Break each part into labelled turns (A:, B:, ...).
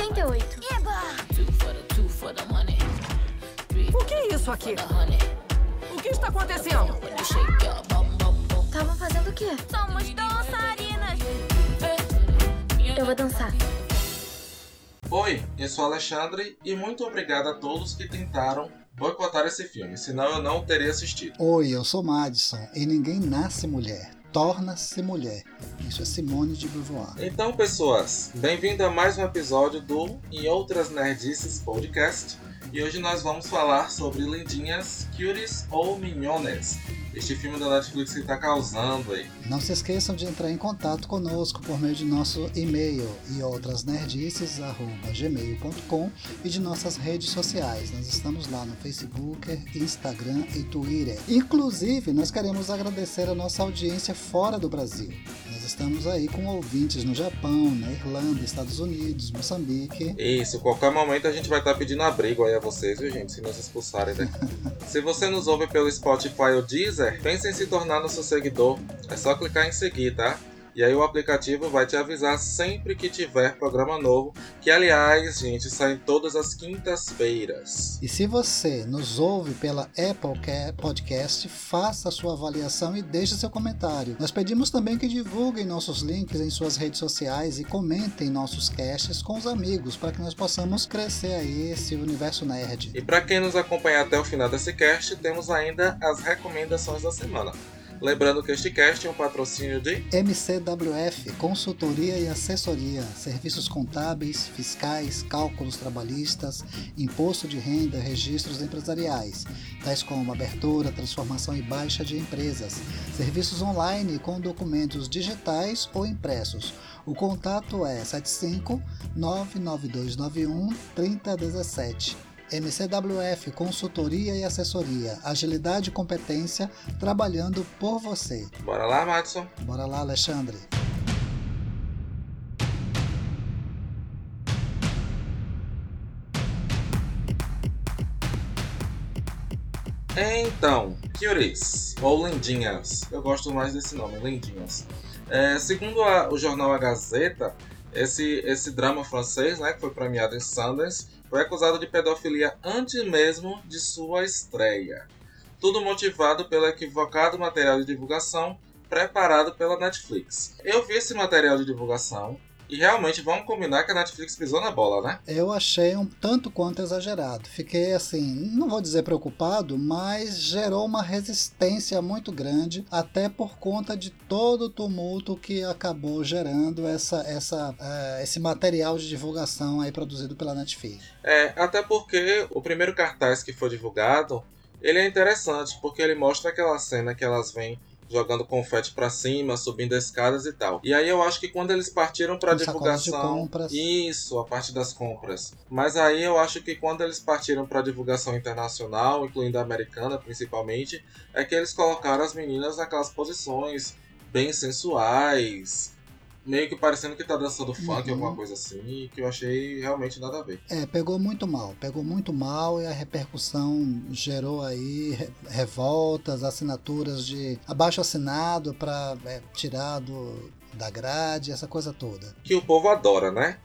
A: 88.
B: O que é isso aqui? O que está acontecendo?
A: Estavam fazendo o quê?
C: Somos dançarinas.
A: Eu vou dançar.
D: Oi, eu sou Alexandre e muito obrigado a todos que tentaram boicotar esse filme, senão eu não teria assistido.
E: Oi, eu sou Madison e ninguém nasce mulher, torna-se mulher. Isso é Simone de Beauvoir.
D: Então, pessoas, bem-vindo a mais um episódio do Em Outras Nerdices Podcast. E hoje nós vamos falar sobre lindinhas, cuties ou minhones. Este filme da Netflix que está causando aí.
E: Não se esqueçam de entrar em contato conosco por meio de nosso e-mail e outras nerdices@gmail.com e de nossas redes sociais. Nós estamos lá no Facebook, Instagram e Twitter. Inclusive, nós queremos agradecer a nossa audiência fora do Brasil. Estamos aí com ouvintes no Japão, na Irlanda, Estados Unidos, Moçambique.
D: Isso, qualquer momento a gente vai estar pedindo abrigo aí a vocês, viu, gente? Se nos expulsarem daqui. se você nos ouve pelo Spotify ou Deezer, pense em se tornar nosso seguidor. É só clicar em seguir, tá? E aí o aplicativo vai te avisar sempre que tiver programa novo, que aliás, gente, sai todas as quintas-feiras.
E: E se você nos ouve pela Apple Podcast, faça a sua avaliação e deixe seu comentário. Nós pedimos também que divulguem nossos links em suas redes sociais e comentem nossos casts com os amigos, para que nós possamos crescer aí esse universo nerd.
D: E para quem nos acompanha até o final desse cast, temos ainda as recomendações da semana. Lembrando que este cast é um patrocínio de
E: MCWF, consultoria e assessoria, serviços contábeis, fiscais, cálculos trabalhistas, imposto de renda, registros empresariais, tais como abertura, transformação e baixa de empresas, serviços online com documentos digitais ou impressos. O contato é 75 99291 3017. MCWF Consultoria e Assessoria, Agilidade e Competência, trabalhando por você.
D: Bora lá, Madison?
E: Bora lá, Alexandre.
D: Então, Curies, ou Lindinhas, eu gosto mais desse nome, Lindinhas. É, segundo a, o jornal A Gazeta, esse, esse drama francês, né, que foi premiado em Sundance, foi acusado de pedofilia antes mesmo de sua estreia. Tudo motivado pelo equivocado material de divulgação preparado pela Netflix. Eu vi esse material de divulgação e realmente vamos combinar que a Netflix pisou na bola, né?
E: Eu achei um tanto quanto exagerado. Fiquei assim, não vou dizer preocupado, mas gerou uma resistência muito grande, até por conta de todo o tumulto que acabou gerando essa, essa, uh, esse material de divulgação aí produzido pela Netflix.
D: É, até porque o primeiro cartaz que foi divulgado, ele é interessante, porque ele mostra aquela cena que elas vêm jogando confete para cima, subindo escadas e tal. E aí eu acho que quando eles partiram para divulgação, isso, a parte das compras. Mas aí eu acho que quando eles partiram para divulgação internacional, incluindo a americana principalmente, é que eles colocaram as meninas naquelas posições bem sensuais, meio que parecendo que tá dançando funk, uhum. alguma coisa assim, que eu achei realmente nada a ver.
E: É, pegou muito mal, pegou muito mal e a repercussão gerou aí revoltas, assinaturas de abaixo assinado para é, tirar do, da grade, essa coisa toda.
D: Que o povo adora, né?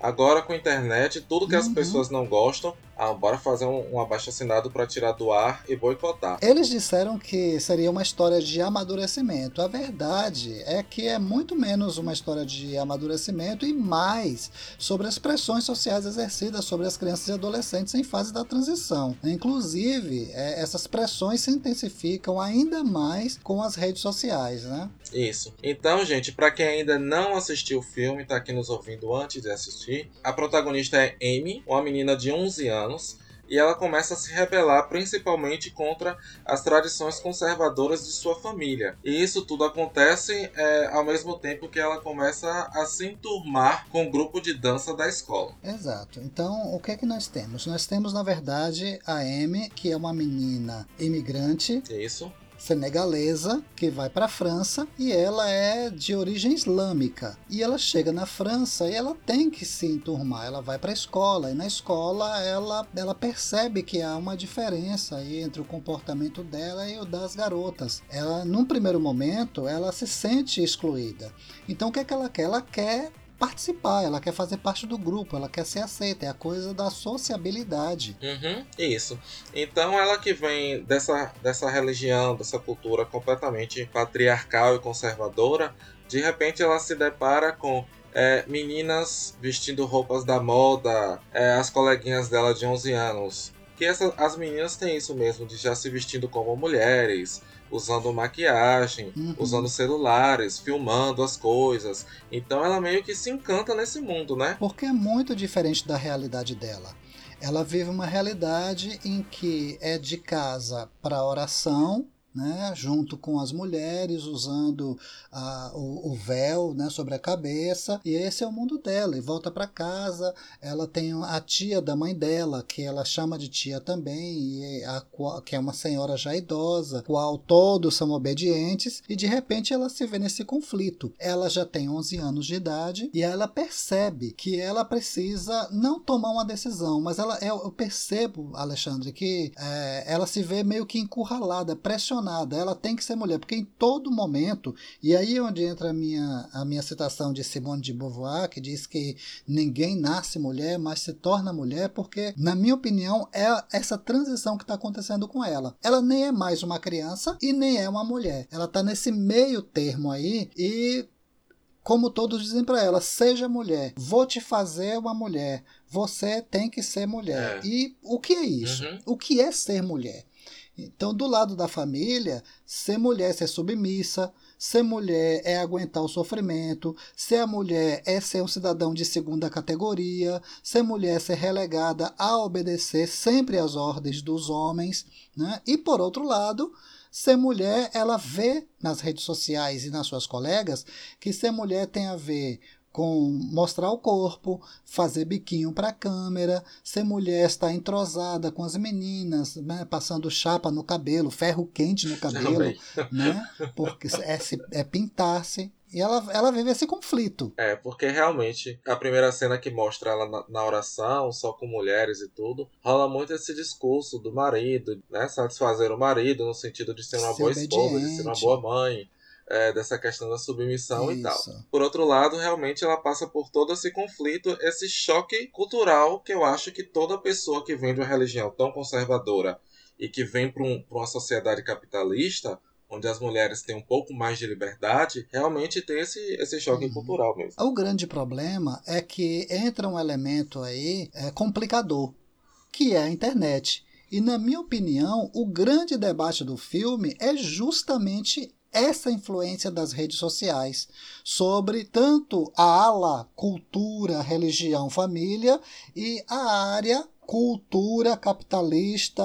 D: Agora com a internet, tudo que uhum. as pessoas não gostam, ah, bora fazer um, um abaixo assinado para tirar do ar e boicotar.
E: Eles disseram que seria uma história de amadurecimento. A verdade é que é muito menos uma história de amadurecimento e mais sobre as pressões sociais exercidas sobre as crianças e adolescentes em fase da transição. Inclusive, é, essas pressões se intensificam ainda mais com as redes sociais, né?
D: Isso. Então, gente, para quem ainda não assistiu o filme, tá aqui nos ouvindo antes de assistir, a protagonista é Amy, uma menina de 11 anos, e ela começa a se rebelar principalmente contra as tradições conservadoras de sua família. E isso tudo acontece é, ao mesmo tempo que ela começa a se enturmar com o grupo de dança da escola.
E: Exato. Então, o que é que nós temos? Nós temos, na verdade, a Amy, que é uma menina imigrante.
D: Isso
E: senegalesa que vai para a França e ela é de origem islâmica. E ela chega na França e ela tem que se enturmar, ela vai para a escola e na escola ela, ela percebe que há uma diferença entre o comportamento dela e o das garotas. Ela, num primeiro momento, ela se sente excluída. Então o que é que ela quer? Ela quer participar, ela quer fazer parte do grupo, ela quer ser aceita, é a coisa da sociabilidade.
D: Uhum, isso. Então ela que vem dessa, dessa religião, dessa cultura completamente patriarcal e conservadora, de repente ela se depara com é, meninas vestindo roupas da moda, é, as coleguinhas dela de 11 anos. Que essa, as meninas têm isso mesmo, de já se vestindo como mulheres, usando maquiagem,
E: Uhum.
D: usando celulares, filmando as coisas. Então ela meio que se encanta nesse mundo, né?
E: Porque é muito diferente da realidade dela. Ela vive uma realidade em que é de casa para oração, né, junto com as mulheres, usando ah, o, o véu né, sobre a cabeça, e esse é o mundo dela. E volta para casa, ela tem a tia da mãe dela, que ela chama de tia também, e a, que é uma senhora já idosa, qual todos são obedientes, e de repente ela se vê nesse conflito. Ela já tem 11 anos de idade e ela percebe que ela precisa não tomar uma decisão, mas ela, eu, eu percebo, Alexandre, que é, ela se vê meio que encurralada, pressionada. Ela tem que ser mulher, porque em todo momento, e aí é onde entra a minha, a minha citação de Simone de Beauvoir, que diz que ninguém nasce mulher, mas se torna mulher, porque, na minha opinião, é essa transição que está acontecendo com ela. Ela nem é mais uma criança e nem é uma mulher. Ela está nesse meio termo aí e como todos dizem para ela, seja mulher, vou te fazer uma mulher, você tem que ser mulher.
D: É.
E: E o que é isso?
D: Uhum.
E: O que é ser mulher? Então, do lado da família, ser mulher ser submissa, ser mulher é aguentar o sofrimento, ser a mulher é ser um cidadão de segunda categoria, ser mulher é ser relegada a obedecer sempre às ordens dos homens, né? E por outro lado, ser mulher, ela vê nas redes sociais e nas suas colegas que ser mulher tem a ver com mostrar o corpo, fazer biquinho para a câmera, ser mulher estar entrosada com as meninas, né, passando chapa no cabelo, ferro quente no cabelo, né? Porque é, é pintar-se. E ela, ela vive esse conflito.
D: É, porque realmente a primeira cena que mostra ela na, na oração, só com mulheres e tudo, rola muito esse discurso do marido, né? Satisfazer o marido no sentido de ser uma
E: Ser
D: boa esposa, de ser uma
E: obediente.
D: boa mãe, é, dessa questão da submissão e tal.
E: Isso.
D: Por outro lado, realmente ela passa por todo esse conflito, esse choque cultural que eu acho que toda pessoa que vem de uma religião tão conservadora e que vem para um, uma sociedade capitalista, onde as mulheres têm um pouco mais de liberdade, realmente tem esse, esse choque
E: Uhum.
D: cultural mesmo.
E: O grande problema é que entra um elemento aí é, complicador, que é a internet. E, na minha opinião, o grande debate do filme é justamente essa influência das redes sociais sobre tanto a ala cultura, religião, família e a área cultura capitalista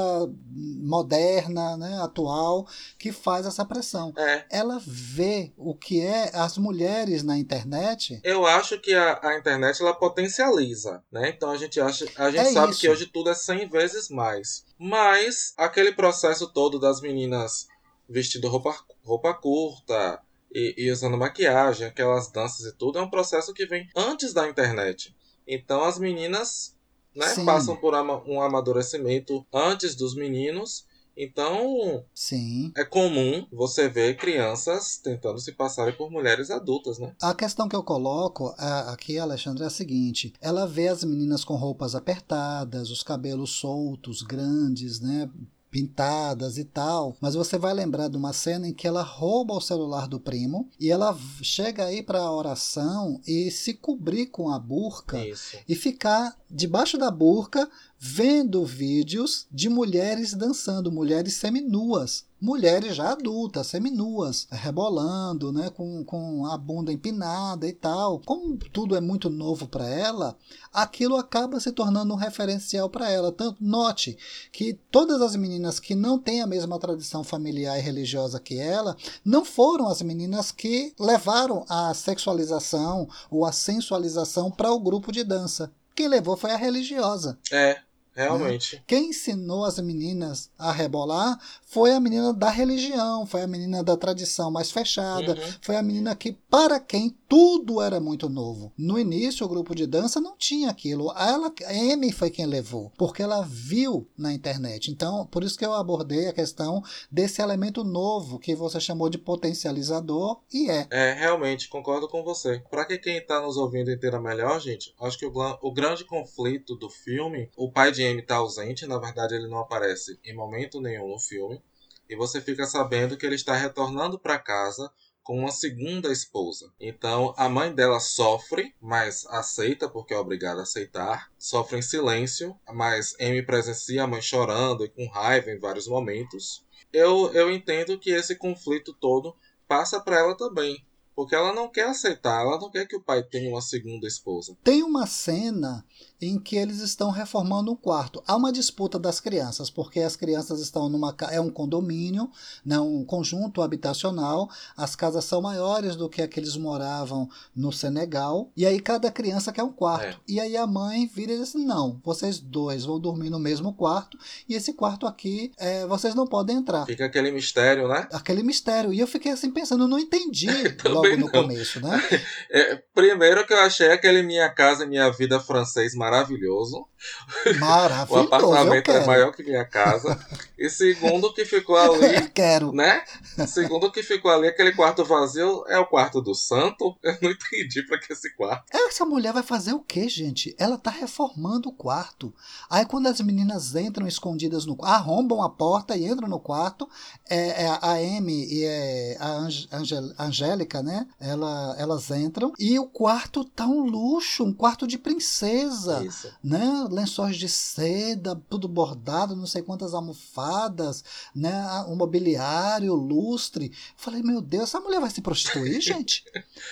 E: moderna, né, atual, que faz essa pressão
D: É,
E: ela vê o que é as mulheres na internet.
D: eu acho que a, a internet ela potencializa, né? Então a gente acha, a gente
E: É
D: sabe
E: isso.
D: que hoje tudo é 100 vezes mais. Mas aquele processo todo das meninas vestindo roupa, roupa curta e, e usando maquiagem, aquelas danças e tudo, é um processo que vem antes da internet. Então as meninas né, passam por um amadurecimento antes dos meninos. Então
E: Sim.
D: é comum você ver crianças tentando se passarem por mulheres adultas, né?
E: A questão que eu coloco aqui, Alexandre, é a seguinte: ela vê as meninas com roupas apertadas, os cabelos soltos, grandes, né? Pintadas e tal, mas você vai lembrar de uma cena em que ela rouba o celular do primo e ela chega aí para a oração e se cobrir com a burca
D: Isso.
E: e ficar debaixo da burca vendo vídeos de mulheres dançando, mulheres seminuas, mulheres já adultas, seminuas, rebolando, né, com, com a bunda empinada e tal. Como tudo é muito novo para ela, aquilo acaba se tornando um referencial para ela. Tanto note que todas as meninas que não têm a mesma tradição familiar e religiosa que ela, não foram as meninas que levaram a sexualização ou a sensualização para o grupo de dança. Quem levou foi a religiosa.
D: É, realmente.
E: Né? Quem ensinou as meninas a rebolar foi a menina da religião, foi a menina da tradição mais fechada, uhum. foi a menina que, para quem tudo era muito novo. No início, o grupo de dança não tinha aquilo. Ela, a Amy foi quem levou, porque ela viu na internet. Então, por isso que eu abordei a questão desse elemento novo que você chamou de potencializador e é.
D: É, realmente, concordo com você. Para que quem está nos ouvindo entenda melhor, gente, acho que o, o grande conflito do filme, o pai de Amy está ausente, na verdade ele não aparece em momento nenhum no filme, e você fica sabendo que ele está retornando para casa com uma segunda esposa. Então a mãe dela sofre, mas aceita porque é obrigada a aceitar. Sofre em silêncio, mas Amy presencia a mãe chorando e com raiva em vários momentos. Eu, eu entendo que esse conflito todo passa para ela também. Porque ela não quer aceitar, ela não quer que o pai tenha uma segunda esposa.
E: Tem uma cena em que eles estão reformando um quarto. Há uma disputa das crianças, porque as crianças estão numa é um condomínio, né, um conjunto habitacional. As casas são maiores do que a que eles moravam no Senegal. E aí cada criança quer um quarto. É. E aí a mãe vira e diz assim: não, vocês dois vão dormir no mesmo quarto e esse quarto aqui é, vocês não podem entrar.
D: Fica aquele mistério, né?
E: Aquele mistério. E eu fiquei assim pensando, não entendi logo no não. começo, né?
D: É, primeiro que eu achei aquele Minha Casa Minha Vida francês maravilhoso.
E: Maravilhoso.
D: o apartamento é maior que minha casa. E segundo que ficou ali.
E: Quero.
D: Né? Segundo que ficou ali, aquele quarto vazio é o quarto do santo. Eu não entendi pra que esse quarto.
E: Essa mulher vai fazer o quê, gente? Ela tá reformando o quarto. Aí quando as meninas entram escondidas no arrombam a porta e entram no quarto, é, é a Amy e é a Angel, Angélica, né? Ela, elas entram e o quarto tá um luxo, um quarto de princesa. Isso. Né? Lençóis de seda, tudo bordado, não sei quantas almofadas, né? Um mobiliário, lustre. Falei, meu Deus, essa mulher vai se prostituir, gente?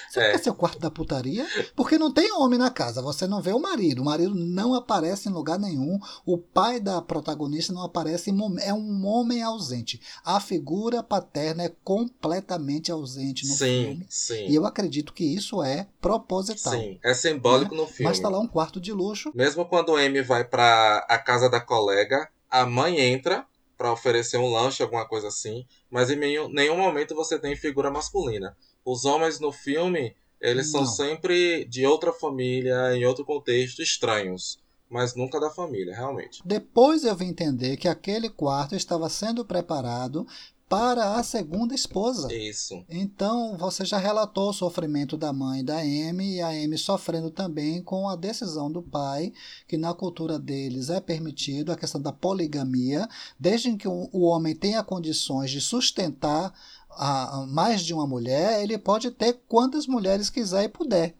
E: Você é. quer ser o quarto da putaria? Porque não tem homem na casa, você não vê o marido. O marido não aparece em lugar nenhum. O pai da protagonista não aparece, é um homem ausente. A figura paterna é completamente ausente no
D: sim,
E: filme.
D: Sim.
E: E eu acredito que isso é proposital. Sim,
D: é simbólico né? no filme.
E: Mas tá lá um quarto de luxo.
D: Mesmo quando o Amy vai para a casa da colega, a mãe entra para oferecer um lanche, alguma coisa assim, mas em nenhum, nenhum momento você tem figura masculina. Os homens no filme, eles Não. são sempre de outra família, em outro contexto, estranhos mas nunca da família, realmente.
E: Depois eu vim entender que aquele quarto estava sendo preparado para a segunda esposa.
D: Isso.
E: Então você já relatou o sofrimento da mãe da Amy e a Amy sofrendo também com a decisão do pai, que na cultura deles é permitido a questão da poligamia, desde que o homem tenha condições de sustentar a, mais de uma mulher, ele pode ter quantas mulheres quiser e puder.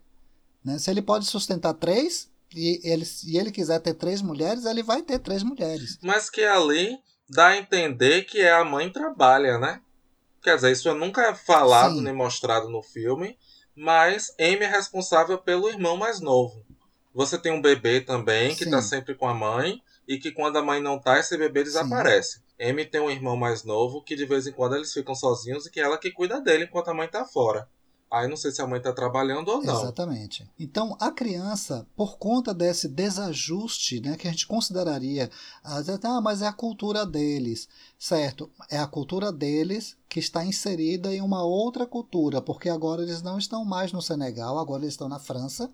E: Né? Se ele pode sustentar três, e ele, se ele quiser ter três mulheres, ele vai ter três mulheres.
D: Mas que ali dá a entender que é a mãe trabalha, né? Quer dizer, isso nunca é falado Sim. nem mostrado no filme, mas Amy é responsável pelo irmão mais novo. Você tem um bebê também que tá Sim. tá sempre com a mãe e que quando a mãe não tá, esse bebê desaparece. Sim. Amy tem um irmão mais novo que de vez em quando eles ficam sozinhos e que é ela que cuida dele enquanto a mãe tá fora. Aí não sei se a mãe está trabalhando ou não.
E: Exatamente. Então a criança, por conta desse desajuste, né, que a gente consideraria, ah, mas é a cultura deles, certo? É a cultura deles que está inserida em uma outra cultura, porque agora eles não estão mais no Senegal, agora eles estão na França.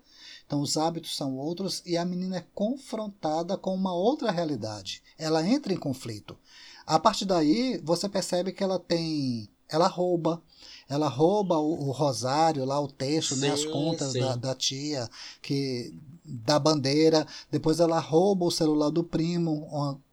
E: Então os hábitos são outros e a menina é confrontada com uma outra realidade. Ela entra em conflito. A partir daí, você percebe que ela tem, ela rouba, ela rouba o, o rosário lá, o texto, sim, né, as contas da, da, tia, que da bandeira. Depois ela rouba o celular do primo,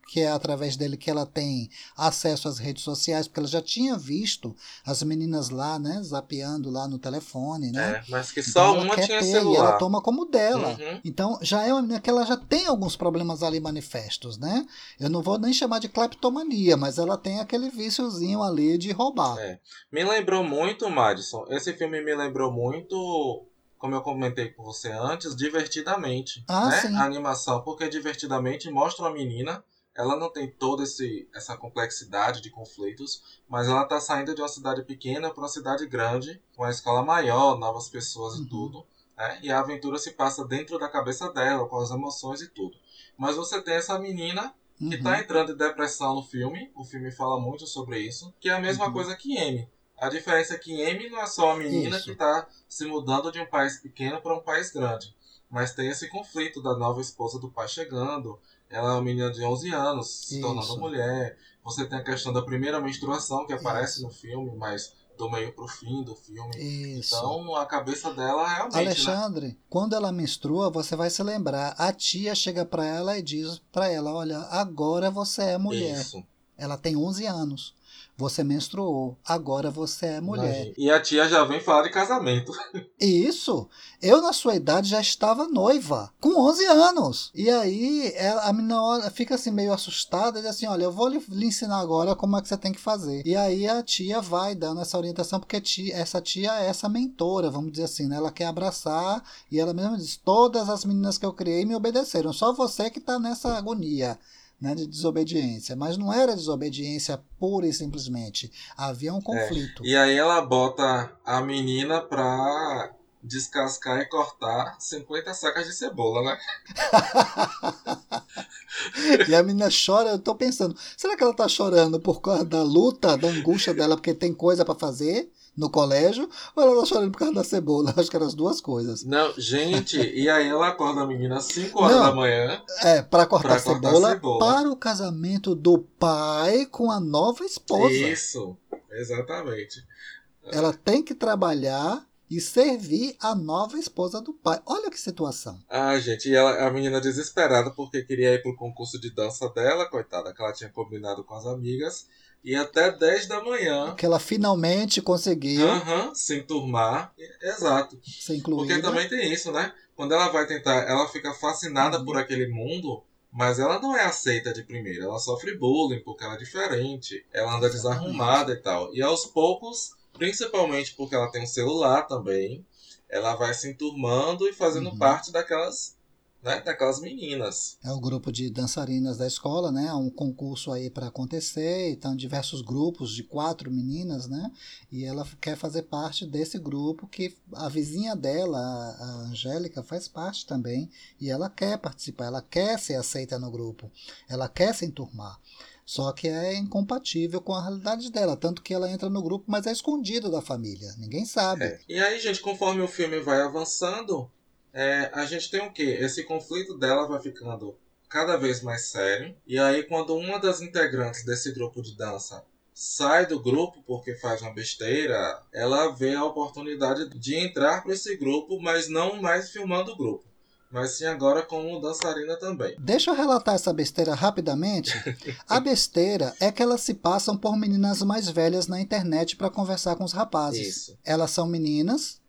E: que é através dele que ela tem acesso às redes sociais, porque ela já tinha visto as meninas lá, né, zapeando lá no telefone, né?
D: É, mas que só então, uma tinha ter, celular. E
E: ela toma como dela. Uhum. Então já é uma menina que ela já tem alguns problemas ali manifestos, né? Eu não vou nem chamar de cleptomania, mas ela tem aquele viciozinho ali de roubar.
D: É. Me lembrou muito, Madison. Esse filme me lembrou muito como eu comentei com você antes, divertidamente.
E: Ah,
D: né?
E: sim.
D: A animação, porque divertidamente mostra uma menina ela não tem toda esse, essa complexidade de conflitos, mas ela está saindo de uma cidade pequena para uma cidade grande, com uma escola maior, novas pessoas uhum. e tudo. Né? E a aventura se passa dentro da cabeça dela, com as emoções e tudo. Mas você tem essa menina que
E: Uhum.
D: tá entrando em depressão no filme. O filme fala muito sobre isso. Que é a mesma
E: Uhum.
D: coisa que Amy. A diferença é que Amy não é só a menina
E: Isso.
D: que tá se mudando de um país pequeno para um país grande. Mas tem esse conflito da nova esposa do pai chegando. Ela é uma menina de 11 anos, se tornando
E: Isso.
D: mulher. Você tem a questão da primeira menstruação que aparece
E: Isso.
D: no filme, mas do meio pro fim do filme.
E: Isso.
D: Então a cabeça dela realmente. né?
E: Alexandre, quando ela menstrua, você vai se lembrar. A tia chega pra ela e diz pra ela: Olha, agora você é mulher.
D: Isso.
E: Ela tem 11 anos. Você menstruou. Agora você é mulher.
D: Imagina. E a tia já vem falar de casamento.
E: Isso. Eu, na sua idade, já estava noiva, com 11 anos. E aí, ela- a menina fica assim, meio assustada, e diz assim: Olha, eu vou lhe, lhe ensinar agora como é que você tem que fazer. E aí, a tia vai dando essa orientação, porque tia- essa tia é essa mentora, vamos dizer assim, né? Ela quer abraçar, e ela mesma diz: Todas as meninas que eu criei me obedeceram, só você que está nessa agonia. Né, de desobediência, mas não era desobediência pura e simplesmente. Havia um conflito.
D: E aí ela bota a menina pra descascar e cortar 50 sacas de cebola, né?
E: E a menina chora, eu tô pensando, será que ela tá chorando por causa da luta, da angústia dela, porque tem coisa pra fazer no colégio, ou ela tá chorando por causa da cebola? Acho que eram as duas coisas.
D: Não, gente, e aí ela acorda a menina às 5 horas
E: Não.
D: da manhã.
E: É, pra cortar,
D: Pra cortar
E: cebola,
D: cebola.
E: para o casamento do pai com a nova esposa.
D: Isso, exatamente.
E: Ela tem que trabalhar e servir a nova esposa do pai. Olha que situação.
D: Ah, gente, e ela, a menina desesperada porque queria ir pro concurso de dança dela, coitada, que ela tinha combinado com as amigas. E até 10 da manhã,
E: Que ela finalmente conseguiu
D: aham, se enturmar. Exato.
E: ser incluída.
D: Porque também tem isso, né? Quando ela vai tentar, ela fica fascinada
E: Uhum.
D: por aquele mundo, mas ela não é aceita de primeira. Ela sofre bullying porque ela é diferente, ela anda desarrumada e tal. E aos poucos, principalmente porque ela tem um celular também, ela vai se enturmando e fazendo
E: Uhum.
D: parte daquelas, né, daquelas meninas.
E: É o grupo de dançarinas da escola, né? Há um concurso aí para acontecer, então diversos grupos de quatro meninas, né? E ela quer fazer parte desse grupo que a vizinha dela, a Angélica, faz parte também e ela quer participar, ela quer ser aceita no grupo, ela quer se enturmar. Só que é incompatível com a realidade dela, tanto que ela entra no grupo, mas é escondido da família, ninguém sabe.
D: É. E aí, gente, conforme o filme vai avançando, é, a gente tem o quê? Esse conflito dela vai ficando cada vez mais sério. E aí, quando uma das integrantes desse grupo de dança sai do grupo porque faz uma besteira, ela vê a oportunidade de entrar para esse grupo, mas não mais filmando o grupo, mas sim agora como dançarina também.
E: Deixa eu relatar essa besteira rapidamente. A besteira é que elas se passam por meninas mais velhas na internet para conversar com os rapazes.
D: Isso.
E: Elas são meninas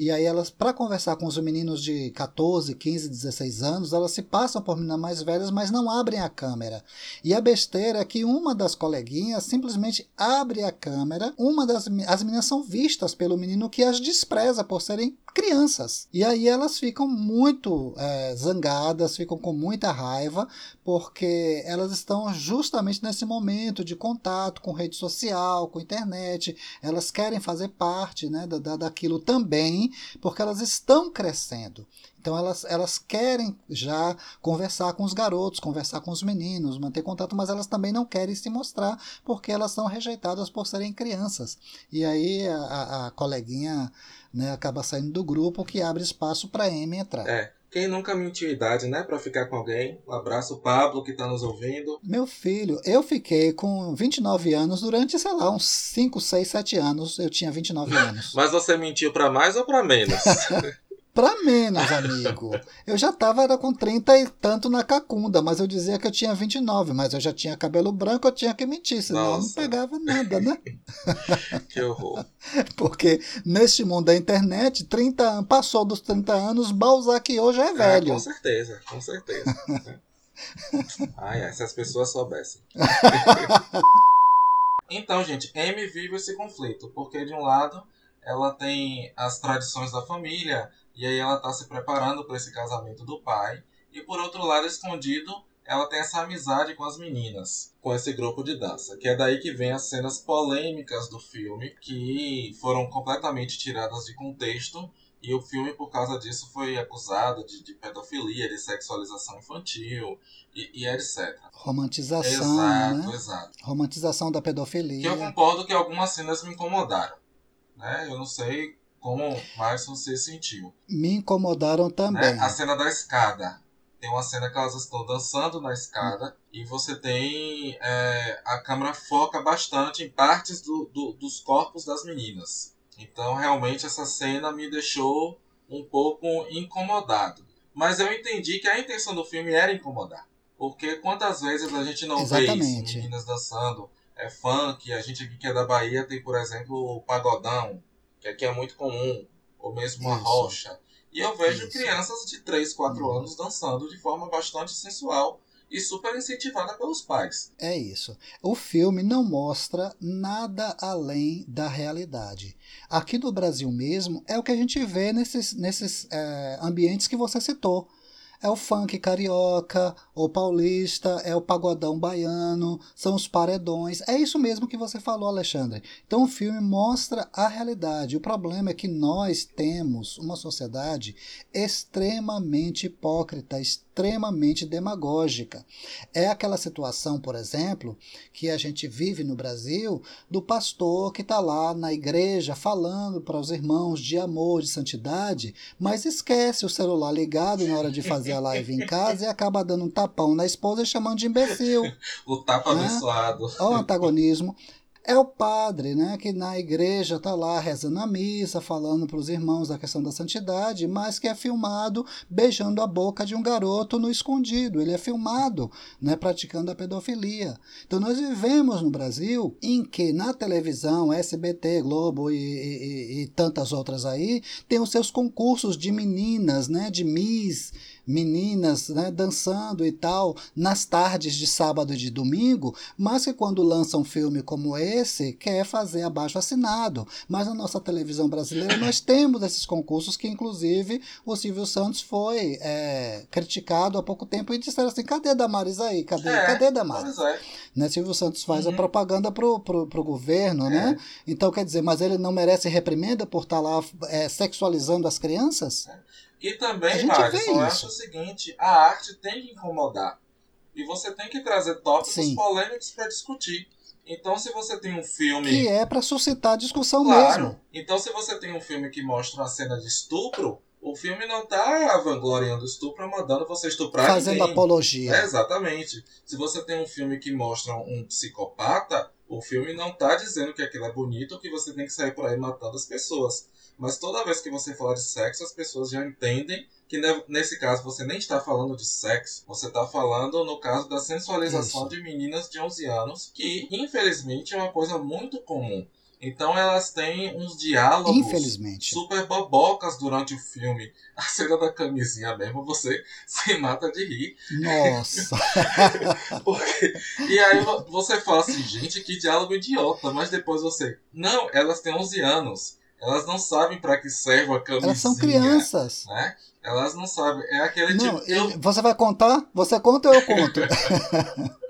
E: e aí elas para conversar com os meninos de 14, 15, 16 anos, elas se passam por meninas mais velhas, mas não abrem a câmera. E a besteira é que uma das coleguinhas simplesmente abre a câmera. Uma das as meninas são vistas pelo menino que as despreza por serem crianças. E aí elas ficam muito eh, zangadas, ficam com muita raiva, porque elas estão justamente nesse momento de contato com rede social, com internet. Elas querem fazer parte né, da- daquilo também, porque elas estão crescendo. Então elas, elas querem já conversar com os garotos, conversar com os meninos, manter contato, mas elas também não querem se mostrar porque elas são rejeitadas por serem crianças. E aí a, a- coleguinha né, acaba saindo do grupo que abre espaço para Amy entrar.
D: É. Quem nunca mentiu idade, né, pra ficar com alguém? Um abraço, Pablo, que tá nos ouvindo.
E: Meu filho, eu fiquei com 29 anos durante, sei lá, uns 5, 6, 7 anos. Eu tinha 29 anos.
D: Mas você mentiu pra mais ou pra menos?
E: Pra menos, amigo. Eu já tava era com 30 e tanto na cacunda, mas eu dizia que eu tinha 29, mas eu já tinha cabelo branco, eu tinha que mentir, senão eu não
D: Nossa.
E: pegava nada, né?
D: que horror.
E: Porque neste mundo da internet, 30 anos, passou dos 30 anos, Balzac hoje é
D: Ah,
E: velho.
D: com certeza, com certeza. ai, ai, se as pessoas soubessem. então, gente, Amy vive esse conflito, porque de um lado ela tem as tradições da família, e aí ela tá se preparando para esse casamento do pai, e por outro lado, escondido, ela tem essa amizade com as meninas, com esse grupo de dança, que é daí que vem as cenas polêmicas do filme, que foram completamente tiradas de contexto E o filme, por causa disso, foi acusado de, de pedofilia, de sexualização infantil e, e etc.
E: Romantização,
D: exato,
E: né?
D: exato.
E: Romantização da
D: Que eu
E: pedofilia.
D: concordo que algumas cenas me incomodaram. Né? Eu não sei como mais você sentiu.
E: Me incomodaram também.
D: né? A cena da escada. Tem uma cena que elas estão dançando na escada e você tem. é, a câmera foca bastante em partes do, do- dos corpos das meninas. Então, realmente, essa cena me deixou um pouco incomodado. Mas eu entendi que a intenção do filme era incomodar. Porque quantas vezes a gente não vê
E: Exatamente.
D: isso? Meninas dançando é funk, a gente aqui que é da Bahia tem, por exemplo, o pagodão, que aqui é muito comum, ou mesmo a
E: Isso.
D: rocha. E eu vejo
E: Isso.
D: crianças de 3, 4
E: Uhum.
D: anos dançando de forma bastante sensual e super incentivada pelos pais.
E: É isso. O filme não mostra nada além da realidade. Aqui no Brasil mesmo é o que a gente vê nesses, nesses é, ambientes que você citou. É o funk carioca, o paulista, é o pagodão baiano, são os paredões. É isso mesmo que você falou, Alexandre. Então o filme mostra a realidade. O problema é que nós temos uma sociedade extremamente hipócrita, extremamente demagógica. É aquela situação, por exemplo, que a gente vive no Brasil do pastor que está lá na igreja falando para os irmãos de amor, de santidade, mas esquece o celular ligado na hora de fazer a live em casa e acaba dando um tapão na esposa e chamando de imbecil.
D: O tapa
E: Né?
D: abençoado.
E: Olha o antagonismo. É o padre, né, que na igreja está lá rezando a missa, falando para os irmãos da questão da santidade, mas que é filmado beijando a boca de um garoto no escondido. Ele é filmado, né, praticando a pedofilia. Então nós vivemos no Brasil em que na televisão, SBT, Globo e, e- e- e tantas outras aí, tem os seus concursos de meninas, né, de Miss, meninas né, dançando e tal, nas tardes de sábado e de domingo, mas que quando lança um filme como esse, quer fazer abaixo assinado. Mas na nossa televisão brasileira nós temos esses concursos que, inclusive, o Silvio Santos foi é, criticado há pouco tempo e disseram assim: cadê Damares aí? Cadê,
D: É,
E: cadê Damares?
D: Pois é.
E: Né? Silvio Santos faz a
D: Uhum.
E: propaganda pro, pro, pro governo, né? Então, quer dizer, mas ele não merece reprimenda por estar lá é, sexualizando as crianças?
D: E também,
E: vê
D: eu acho o seguinte, a arte tem que incomodar. E você tem que trazer tópicos
E: Sim.
D: polêmicos para discutir. Então, se você tem um filme
E: Que é para suscitar discussão
D: Claro.
E: mesmo.
D: Então, se você tem um filme que mostra uma cena de estupro, o filme não tá vangloriando o estupro, mandando você estuprar
E: Fazendo
D: ninguém.
E: apologia.
D: É, exatamente. Se você tem um filme que mostra um psicopata, o filme não tá dizendo que aquilo é bonito ou que você tem que sair por aí matando as pessoas. Mas toda vez que você fala de sexo, as pessoas já entendem que ne- nesse caso você nem está falando de sexo, você está falando no caso da sensualização
E: Isso.
D: de meninas de 11 anos, que infelizmente é uma coisa muito comum. Então elas têm uns diálogos
E: Infelizmente.
D: super bobocas durante o filme. A cena da camisinha mesmo, você se mata de rir.
E: Nossa.
D: Porque... E aí vo- você fala assim, gente, que diálogo idiota. Mas depois você... Não, elas têm 11 anos. Elas não sabem pra que serve a camisinha.
E: Elas são crianças.
D: Né? Elas não sabem. É aquele
E: Não,
D: tipo... Eu...
E: você vai contar? Você conta ou eu conto?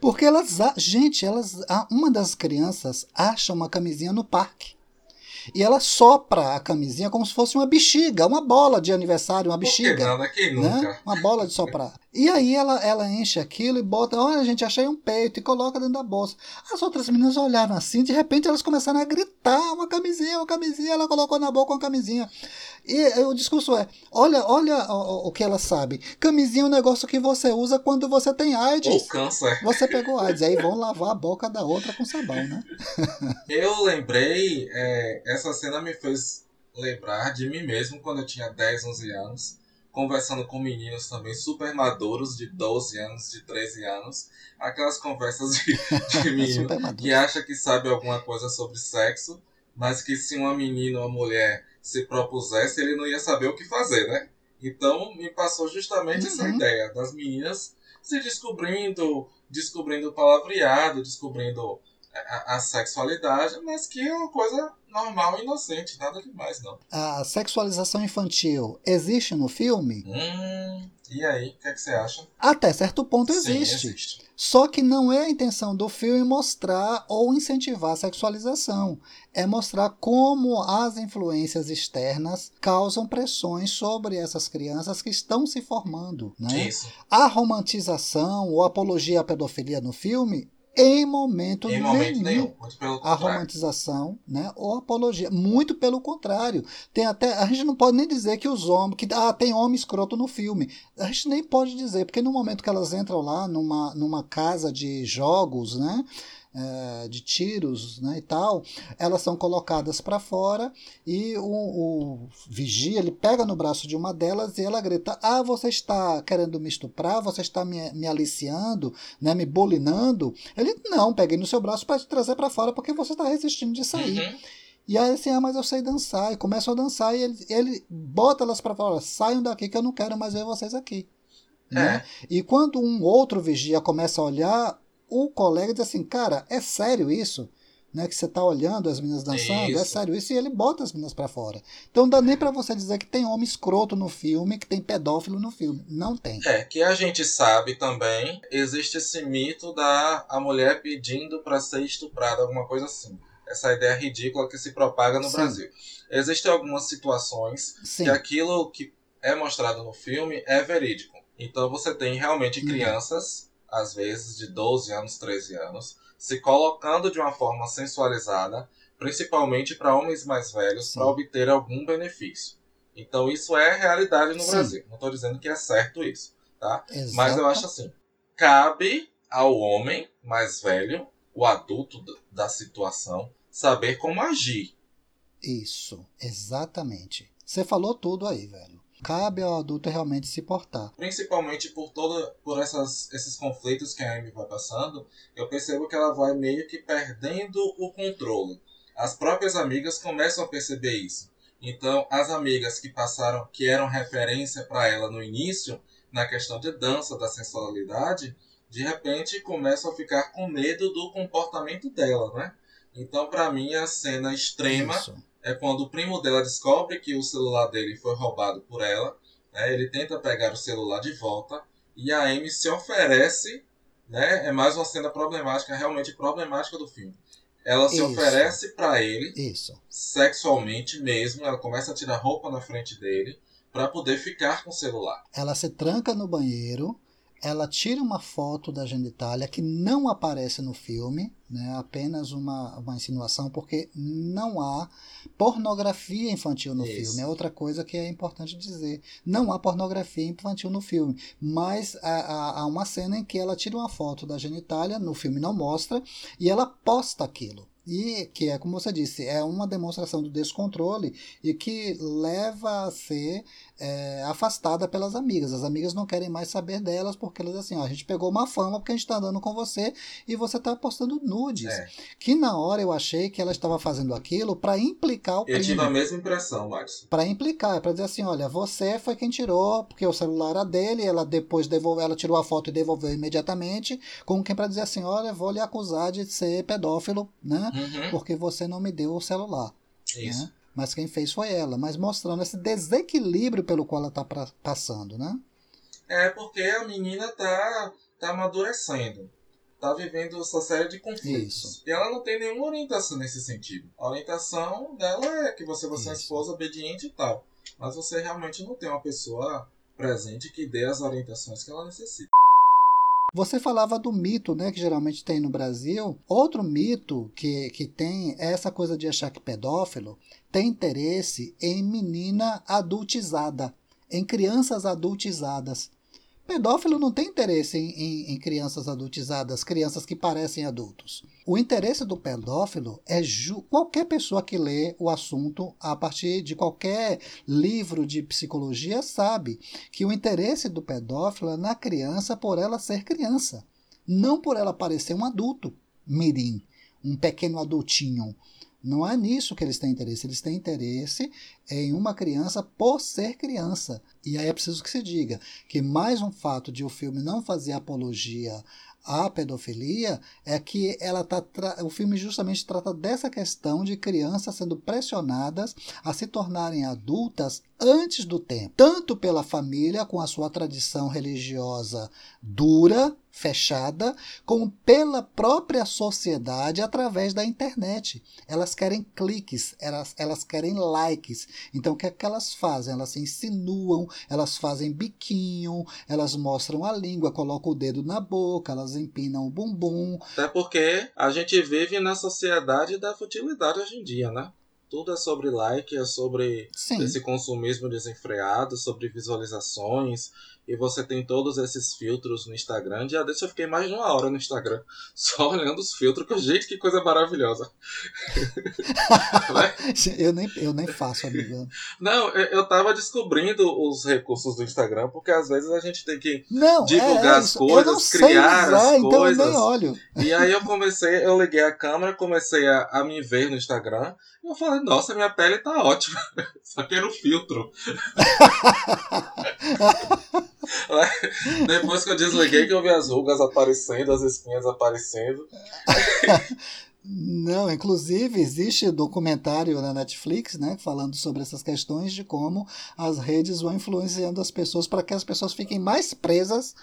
E: Porque elas, gente, elas, uma das crianças acha uma camisinha no parque. E ela sopra a camisinha como se fosse uma bexiga, uma bola de aniversário, uma bexiga.
D: né? Quem
E: né?
D: nunca?
E: Uma bola de soprar. E aí ela, ela enche aquilo e bota, olha, gente, achei um peito e coloca dentro da bolsa. As outras meninas olharam assim, de repente elas começaram a gritar, uma camisinha, uma camisinha, ela colocou na boca uma camisinha. E o discurso é, olha, olha o, o que ela sabe. Camisinha é um negócio que você usa quando você tem
D: Ou
E: AIDS.
D: câncer.
E: Você pegou AIDS, aí vão lavar a boca da outra com sabão, né?
D: Eu lembrei, é, essa cena me fez lembrar de mim mesmo quando eu tinha 10, 11 anos, conversando com meninos também super maduros, de 12 anos, de 13 anos, aquelas conversas de, de menino
E: Super maduro.
D: que acha que sabe alguma coisa sobre sexo, mas que se uma menina ou uma mulher se propusesse, ele não ia saber o que fazer, né? Então me passou justamente essa
E: Uhum.
D: ideia das meninas se descobrindo, descobrindo o palavreado, descobrindo a, a sexualidade, mas que é uma coisa normal, inocente, nada demais não.
E: A sexualização infantil existe no filme?
D: Hum, E aí, o que, é que você acha?
E: Até certo ponto
D: Sim,
E: existe.
D: existe.
E: Só que não é a intenção do filme mostrar ou incentivar a sexualização. É mostrar como as influências externas causam pressões sobre essas crianças que estão se formando. Né?
D: Isso.
E: A romantização ou apologia à pedofilia no filme, em momento,
D: Em momento
E: nenhum.
D: nenhum.
E: A romantização, né, ou apologia, muito pelo contrário. Tem até a gente não pode nem dizer que os homens que ah, tem homem escroto no filme. A gente nem pode dizer, porque no momento que elas entram lá numa, numa casa de jogos, né, eh, de tiros, né, e tal, elas são colocadas para fora e o, o vigia ele pega no braço de uma delas e ela grita: "Ah, você está querendo me estuprar? Você está me, me aliciando, né, me bolinando?" Ele não, peguei no seu braço para te trazer para fora porque você está resistindo de sair.
D: Uhum.
E: E aí assim, ah, mas eu sei dançar. E começam a dançar e ele, ele bota elas para fora, saiam daqui que eu não quero mais ver vocês aqui. Né? E quando um outro vigia começa a olhar, o colega diz assim, cara, é sério isso? Né, que você tá olhando as meninas dançando, é sério isso, e ele bota as meninas para fora. Então não dá nem para você dizer que tem homem escroto no filme, que tem pedófilo no filme. Não tem.
D: É, que a gente sabe também, existe esse mito da a mulher pedindo para ser estuprada, alguma coisa assim. Essa ideia ridícula que se propaga no
E: Sim.
D: Brasil. Existem algumas situações
E: Sim.
D: que aquilo que é mostrado no filme é verídico. Então você tem realmente
E: Uhum.
D: crianças, às vezes de 12 anos, 13 anos, se colocando de uma forma sensualizada, principalmente para homens mais velhos, para obter algum benefício. Então isso é realidade no
E: Sim.
D: Brasil. Não estou dizendo que é certo isso, tá?
E: Exato.
D: Mas eu acho assim, cabe ao homem mais velho, o adulto da situação, saber como agir.
E: Isso, exatamente. Você falou tudo aí, velho. Cabe ao adulto realmente se portar.
D: Principalmente por todo, por essas, esses conflitos que a Amy vai passando, eu percebo que ela vai meio que perdendo o controle. As próprias amigas começam a perceber isso. Então, as amigas que passaram, que eram referência para ela no início, na questão de dança, da sensualidade, de repente começam a ficar com medo do comportamento dela, né? Então, para mim, a cena extrema
E: Isso.
D: É quando o primo dela descobre que o celular dele foi roubado por ela. né? Ele tenta pegar o celular de volta e a Amy se oferece. Né? É mais uma cena problemática, realmente problemática do filme. Ela se
E: Isso.
D: oferece para ele
E: Isso.
D: sexualmente mesmo. Ela começa a tirar roupa na frente dele para poder ficar com o celular.
E: Ela se tranca no banheiro, ela tira uma foto da genitália que não aparece no filme, né? apenas uma, uma insinuação, porque não há pornografia infantil no
D: Isso.
E: filme. É outra coisa que é importante dizer. Não há pornografia infantil no filme, mas há, há- há uma cena em que ela tira uma foto da genitália, no filme não mostra, e ela posta aquilo. E que é, como você disse, é uma demonstração do descontrole e que leva a ser é, afastada pelas amigas. As amigas não querem mais saber delas porque elas assim, ó, a gente pegou uma fama porque a gente está andando com você e você está postando nudes.
D: É.
E: Que na hora eu achei que ela estava fazendo aquilo para implicar o
D: Eu tive a mesma impressão, Max.
E: Para implicar, para dizer assim, olha, você foi quem tirou, porque o celular era dele, ela depois devolveu, ela tirou a foto e devolveu imediatamente, como quem para dizer assim, olha, vou lhe acusar de ser pedófilo, né?
D: Uhum,
E: Porque você não me deu o celular
D: isso.
E: né? Mas quem fez foi ela, mas mostrando esse desequilíbrio pelo qual ela está passando, né?
D: É porque a menina tá, tá amadurecendo. Tá vivendo essa série de conflitos.
E: Isso.
D: E ela não tem nenhuma orientação nesse sentido. A orientação dela é que você vai ser uma esposa obediente e tal. Mas você realmente não tem uma pessoa presente que dê as orientações que ela necessita.
E: Você falava do mito, né, que geralmente tem no Brasil. Outro mito que, que tem é essa coisa de achar que pedófilo tem interesse em menina adultizada, em crianças adultizadas. Pedófilo não tem interesse em, em- em crianças adultizadas, crianças que parecem adultos. O interesse do pedófilo é qualquer pessoa que lê o assunto a partir de qualquer livro de psicologia sabe que o interesse do pedófilo é na criança por ela ser criança, não por ela parecer um adulto mirim, um pequeno adultinho. Não é nisso que eles têm interesse. Eles têm interesse em uma criança por ser criança. E aí é preciso que se diga que mais um fato de o filme não fazer apologia à pedofilia é que ela tá o filme justamente trata dessa questão de crianças sendo pressionadas a se tornarem adultas antes do tempo, tanto pela família com a sua tradição religiosa dura, fechada, como pela própria sociedade através da internet. Elas querem cliques, elas, elas querem likes. Então o que é que elas fazem? Elas se insinuam, elas fazem biquinho, elas mostram a língua, colocam o dedo na boca, elas empinam o bumbum.
D: Até porque a gente vive na sociedade da futilidade hoje em dia, né? Tudo é sobre like, é sobre
E: Sim.
D: esse consumismo desenfreado, sobre visualizações. E você tem todos esses filtros no Instagram. Já desse eu fiquei mais de uma hora no Instagram, só olhando os filtros. Que, gente, que coisa maravilhosa.
E: eu, nem, eu nem faço, amiga.
D: Não, eu tava descobrindo os recursos do Instagram, porque às vezes a gente tem que
E: não,
D: divulgar
E: é,
D: as coisas, criar
E: usar,
D: as
E: então
D: coisas.
E: Eu nem olho.
D: E aí eu comecei, eu liguei a câmera, comecei a, a me ver no Instagram. E eu falei, nossa, minha pele tá ótima. Só que era o filtro. Depois que eu desliguei, que eu vi as rugas aparecendo, as espinhas aparecendo.
E: Não, inclusive existe documentário na Netflix, né, falando sobre essas questões de como as redes vão influenciando as pessoas para que as pessoas fiquem mais presas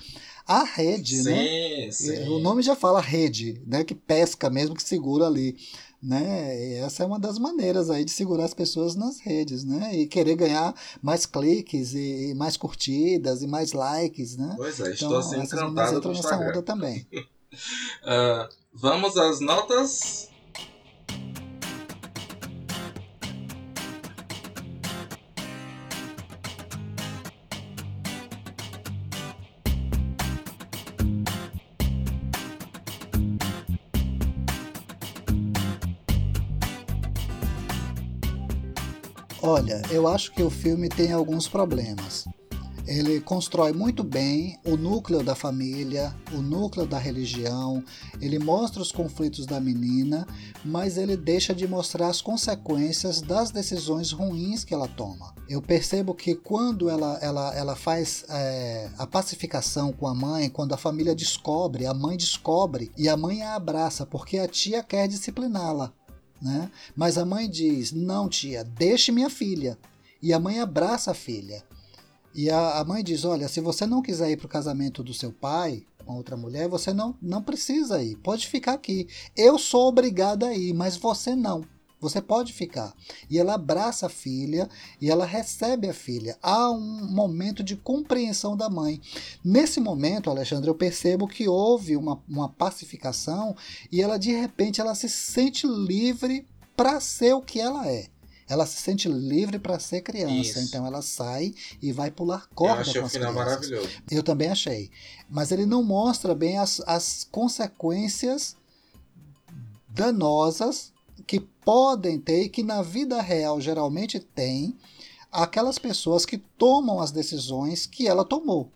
E: à rede,
D: sim,
E: né?
D: Sim.
E: O nome já fala rede, né, que pesca mesmo, que segura ali, né? E essa é uma das maneiras aí de segurar as pessoas nas redes, né? E querer ganhar mais cliques e mais curtidas e mais likes, né?
D: Pois é, estou
E: então,
D: assim
E: essas
D: encantado
E: entram nessa onda também.
D: uh, vamos às notas.
E: Olha, eu acho que o filme tem alguns problemas. Ele constrói muito bem o núcleo da família, o núcleo da religião, ele mostra os conflitos da menina, mas ele deixa de mostrar as consequências das decisões ruins que ela toma. Eu percebo que quando ela, ela, ela faz é, a pacificação com a mãe, quando a família descobre, a mãe descobre e a mãe a abraça porque a tia quer discipliná-la. Né? Mas a mãe diz: Não, tia, deixe minha filha. E a mãe abraça a filha. E a, a mãe diz: Olha, se você não quiser ir para o casamento do seu pai com outra mulher, você não, não precisa ir. Pode ficar aqui. Eu sou obrigada a ir, mas você não. Você pode ficar. E ela abraça a filha e ela recebe a filha. Há um momento de compreensão da mãe. Nesse momento, Alexandre, eu percebo que houve uma, uma pacificação e ela, de repente, ela se sente livre para ser o que ela é. Ela se sente livre para ser criança.
D: Isso.
E: Então ela sai e vai pular corda
D: Eu achei
E: com
D: o final
E: crianças.
D: maravilhoso.
E: Eu também achei. Mas ele não mostra bem as, as consequências danosas que podem ter e que na vida real geralmente tem aquelas pessoas que tomam as decisões que ela tomou,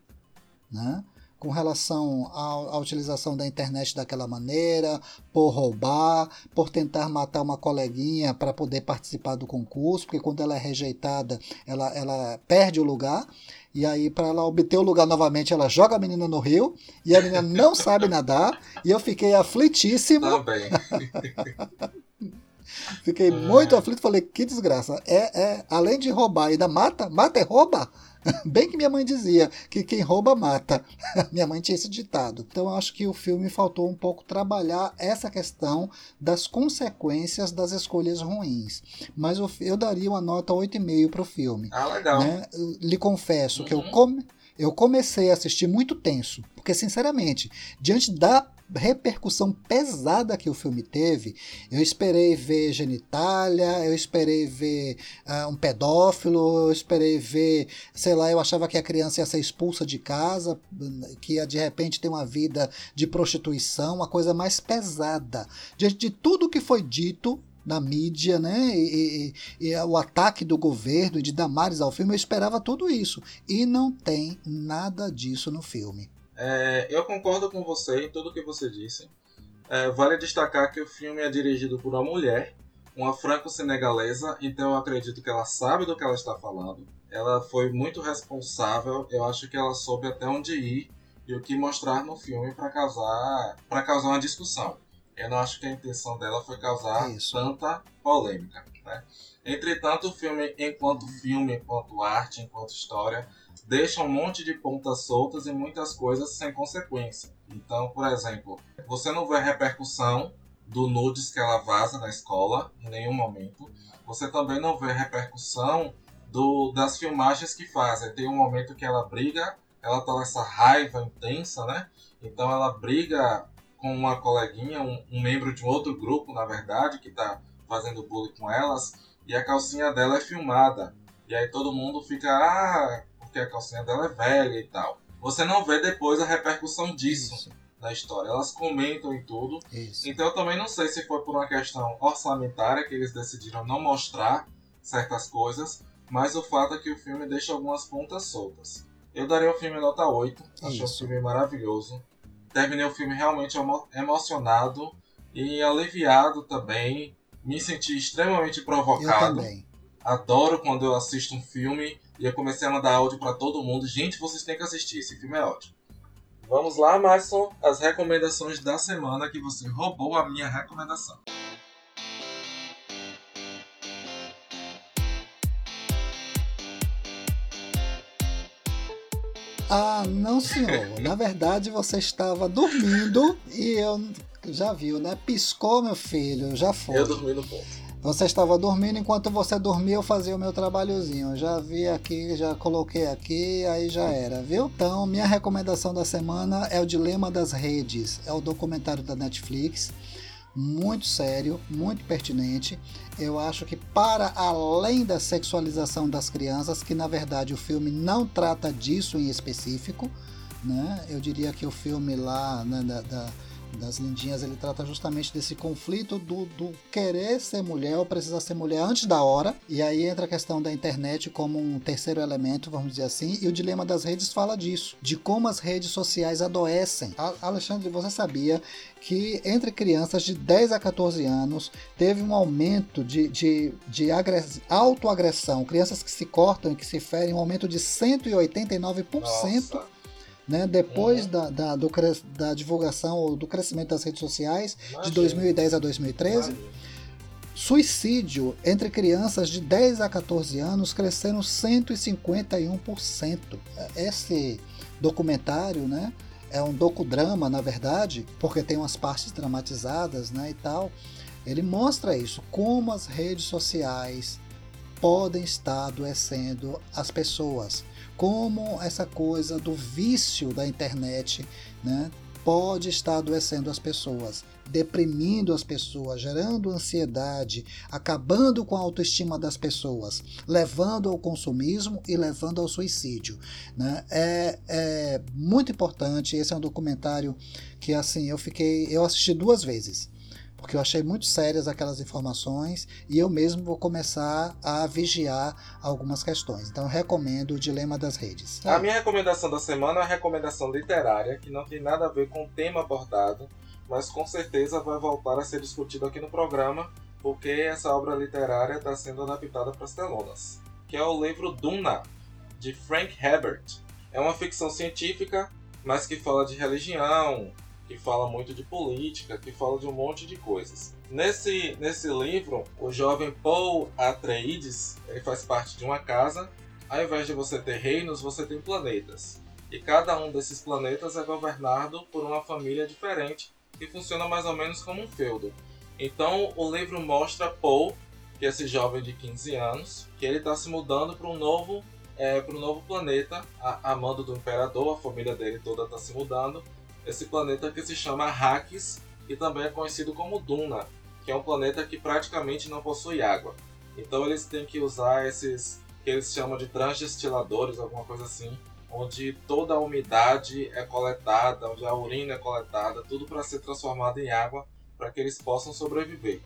E: né? Com relação à, utilização da internet daquela maneira, por roubar, por tentar matar uma coleguinha para poder participar do concurso, porque quando ela é rejeitada, ela, ela perde o lugar. E aí, para ela obter o lugar novamente, ela joga a menina no rio e a menina não sabe nadar. E eu fiquei aflitíssimo.
D: Bem.
E: Fiquei muito aflito, falei, que desgraça. É, é, além de roubar, ainda mata? Mata é rouba? Bem que minha mãe dizia que quem rouba mata. minha mãe tinha esse ditado. Então eu acho que o filme faltou um pouco trabalhar essa questão das consequências das escolhas ruins. Mas eu, eu daria uma nota 8,5 para o filme.
D: Ah, legal.
E: Né? Lhe confesso que eu,
D: Uhum.
E: come, eu comecei a assistir muito tenso, porque sinceramente, diante da repercussão pesada que o filme teve, eu esperei ver genitália, eu esperei ver ah, um pedófilo, eu esperei ver, sei lá, eu achava que a criança ia ser expulsa de casa, que ia de repente ter uma vida de prostituição, uma coisa mais pesada. Diante de tudo que foi dito na mídia, né? E, e- e o ataque do governo e de Damares ao filme, eu esperava tudo isso. E não tem nada disso no filme.
D: É, eu concordo com você em tudo que você disse. É, vale destacar que o filme é dirigido por uma mulher, uma franco-senegalesa, então eu acredito que ela sabe do que ela está falando. Ela foi muito responsável, eu acho que ela soube até onde ir e o que mostrar no filme para causar, causar uma discussão. Eu não acho que a intenção dela foi causar
E: Isso.
D: tanta polêmica. Né? Entretanto, o filme, enquanto filme, enquanto arte, enquanto história, deixa um monte de pontas soltas e muitas coisas sem consequência. Então, por exemplo, você não vê repercussão do nudes que ela vaza na escola em nenhum momento. Você também não vê repercussão do, das filmagens que fazem. Tem um momento que ela briga, ela tá nessa raiva intensa, né? Então ela briga com uma coleguinha, um, um membro de um outro grupo, na verdade, que tá fazendo bullying com elas, e a calcinha dela é filmada. E aí todo mundo fica, ah, porque a calcinha dela é velha e tal. Você não vê depois a repercussão disso Isso. na história. Elas comentam e tudo. Isso. Então eu também não sei se foi por uma questão orçamentária que eles decidiram não mostrar certas coisas, mas o fato é que o filme deixa algumas pontas soltas. Eu daria o filme nota 8, achei o filme maravilhoso. Terminei o filme realmente emo emocionado e aliviado também me senti extremamente provocado.
E: Eu também.
D: Adoro quando eu assisto um filme e eu comecei a mandar áudio para todo mundo. Gente, vocês têm que assistir, esse filme é ótimo. Vamos lá, Madison, as recomendações da semana que você roubou a minha recomendação.
E: Ah, não, senhor. Na verdade, você estava dormindo e eu já viu, né? Piscou, meu filho, já foi.
D: Eu dormi no ponto.
E: Você estava dormindo, enquanto você dormia, eu fazia o meu trabalhozinho. já vi aqui, já coloquei aqui, aí já era, viu? Então, minha recomendação da semana é o Dilema das Redes. É o documentário da Netflix. Muito sério, muito pertinente. Eu acho que, para além da sexualização das crianças, que na verdade o filme não trata disso em específico, né? Eu diria que o filme lá, né, da, da das lindinhas, ele trata justamente desse conflito do, do querer ser mulher ou precisar ser mulher antes da hora. E aí entra a questão da internet como um terceiro elemento, vamos dizer assim. E o dilema das redes fala disso, de como as redes sociais adoecem. Alexandre, você sabia que entre crianças de 10 a 14 anos teve um aumento de, de, de autoagressão, crianças que se cortam e que se ferem, um aumento de 189%. Nossa né? Depois uhum. da, da, do, da divulgação ou do crescimento das redes sociais, Imagina. de 2010 a 2013. Imagina. Suicídio entre crianças de 10 a 14 anos cresceram 151%. Esse documentário, né, é um docudrama, na verdade, porque tem umas partes dramatizadas, né, e tal. Ele mostra isso, como as redes sociais podem estar adoecendo as pessoas como essa coisa do vício da internet né, pode estar adoecendo as pessoas, deprimindo as pessoas, gerando ansiedade, acabando com a autoestima das pessoas, levando ao consumismo e levando ao suicídio. Né? É, é muito importante. Esse é um documentário que assim eu fiquei, eu assisti duas vezes porque eu achei muito sérias aquelas informações e eu mesmo vou começar a vigiar algumas questões. Então recomendo o Dilema das Redes.
D: A minha recomendação da semana é uma recomendação literária, que não tem nada a ver com o tema abordado, mas com certeza vai voltar a ser discutido aqui no programa, porque essa obra literária está sendo adaptada para as telonas, que é o livro Duna, de Frank Herbert. É uma ficção científica, mas que fala de religião, que fala muito de política, que fala de um monte de coisas. Nesse, nesse livro, o jovem Paul Atreides ele faz parte de uma casa. Ao invés de você ter reinos, você tem planetas. E cada um desses planetas é governado por uma família diferente, que funciona mais ou menos como um feudo. Então o livro mostra Paul, que é esse jovem de 15 anos, que ele está se mudando para um novo é, para um novo planeta, a, a mando do imperador, a família dele toda está se mudando, esse planeta que se chama Arrakis e também é conhecido como Duna, que é um planeta que praticamente não possui água. Então eles têm que usar esses que eles chamam de transdestiladores, alguma coisa assim, onde toda a umidade é coletada, onde a urina é coletada, tudo para ser transformado em água para que eles possam sobreviver.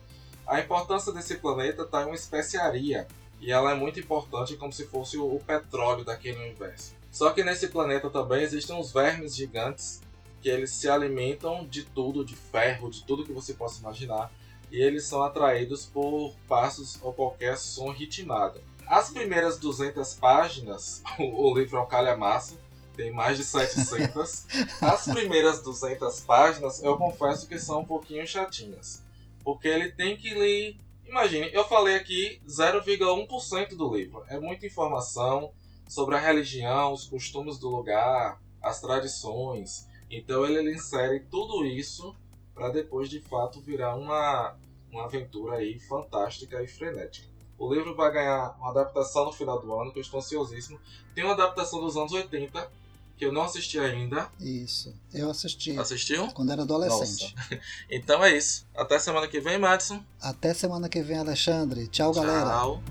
D: A importância desse planeta está em uma especiaria e ela é muito importante como se fosse o petróleo daquele universo. Só que nesse planeta também existem uns vermes gigantes que eles se alimentam de tudo, de ferro, de tudo que você possa imaginar, e eles são atraídos por passos ou qualquer som ritmado. As primeiras 200 páginas, o livro é um calhamaço, tem mais de 700. As primeiras 200 páginas, eu confesso que são um pouquinho chatinhas, porque ele tem que lhe Imagine, eu falei aqui 0,1% do livro. É muita informação sobre a religião, os costumes do lugar, as tradições. Então ele, ele insere tudo isso para depois de fato virar uma, uma aventura aí fantástica e frenética. O livro vai ganhar uma adaptação no final do ano, que eu estou ansiosíssimo. Tem uma adaptação dos anos 80, que eu não assisti ainda.
E: Isso. Eu assisti.
D: Assistiu?
E: Quando era adolescente.
D: Nossa. Então é isso. Até semana que vem, Madison.
E: Até semana que vem, Alexandre. Tchau, galera.
D: Tchau.